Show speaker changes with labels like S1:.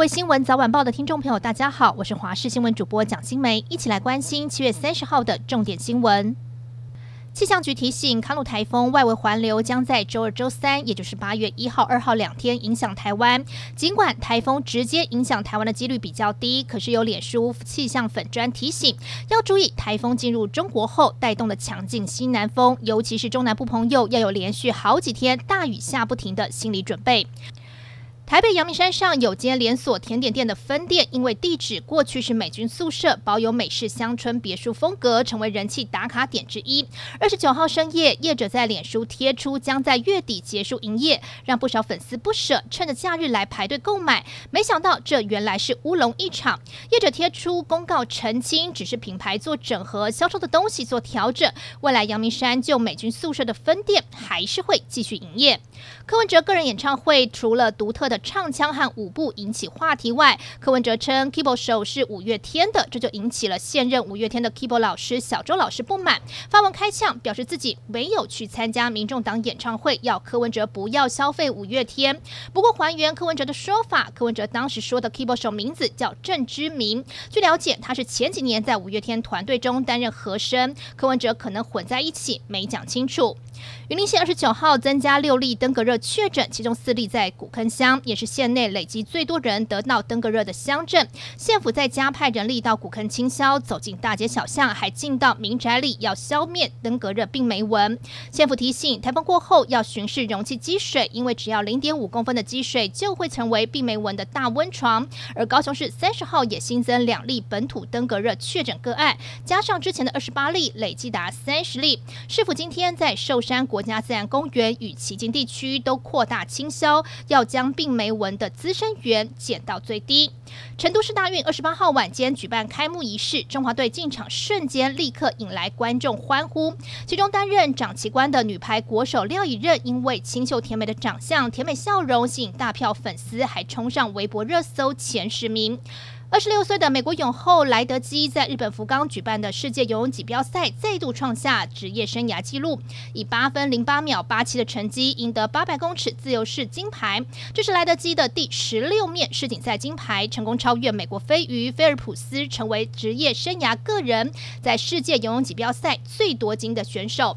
S1: 位新闻早晚报的听众朋友，大家好，我是华视新闻主播蒋新梅，一起来关心七月三十号的重点新闻。气象局提醒，康鲁台风外围环流将在周二、周三，也就是八月一号、二号两天影响台湾。尽管台风直接影响台湾的几率比较低，可是有脸书气象粉专提醒，要注意台风进入中国后带动的强劲西南风，尤其是中南部朋友要有连续好几天大雨下不停的心理准备。台北阳明山上有间连锁甜点店的分店，因为地址过去是美军宿舍，保有美式乡村别墅风格，成为人气打卡点之一。二十九号深夜，业者在脸书贴出将在月底结束营业，让不少粉丝不舍，趁着假日来排队购买。没想到这原来是乌龙一场。业者贴出公告澄清，只是品牌做整合，销售的东西做调整。未来阳明山旧美军宿舍的分店还是会继续营业。柯文哲个人演唱会除了独特的唱腔和舞步引起话题外，柯文哲称 keyboard 手是五月天的，这就引起了现任五月天的 keyboard 老师小周老师不满，发文开呛，表示自己没有去参加民众党演唱会，要柯文哲不要消费五月天。不过还原柯文哲的说法，柯文哲当时说的 keyboard 手名字叫郑之明，据了解他是前几年在五月天团队中担任和声，柯文哲可能混在一起，没讲清楚。云林县二十九号增加六例登革热确诊，其中四例在古坑乡，也是县内累积最多人得到登革热的乡镇。县府在加派人力到古坑清消，走进大街小巷，还进到民宅里，要消灭登革热病媒蚊。县府提醒，台风过后要巡视容器积水，因为只要零点五公分的积水就会成为病媒蚊的大温床。而高雄市三十号也新增两例本土登革热确诊个案，加上之前的二十八例，累计达三十例。市府今天在寿山国家自然公园与旗津地区都扩大清消，要将病媒蚊的滋生源减到最低。成都市大运二十八号晚间举办开幕仪式，中华队进场瞬间立刻引来观众欢呼。其中担任掌旗官的女排国手廖以任，因为清秀甜美的长相、甜美笑容吸引大票粉丝，还冲上微博热搜前十名。二十六岁的美国泳后莱德基在日本福冈举办的世界游泳锦标赛再度创下职业生涯纪录，以八分零八秒八七的成绩赢得八百公尺自由式金牌。这是莱德基的第十六面世锦赛金牌，成功超越美国飞鱼菲尔普斯，成为职业生涯个人在世界游泳锦标赛最多金的选手。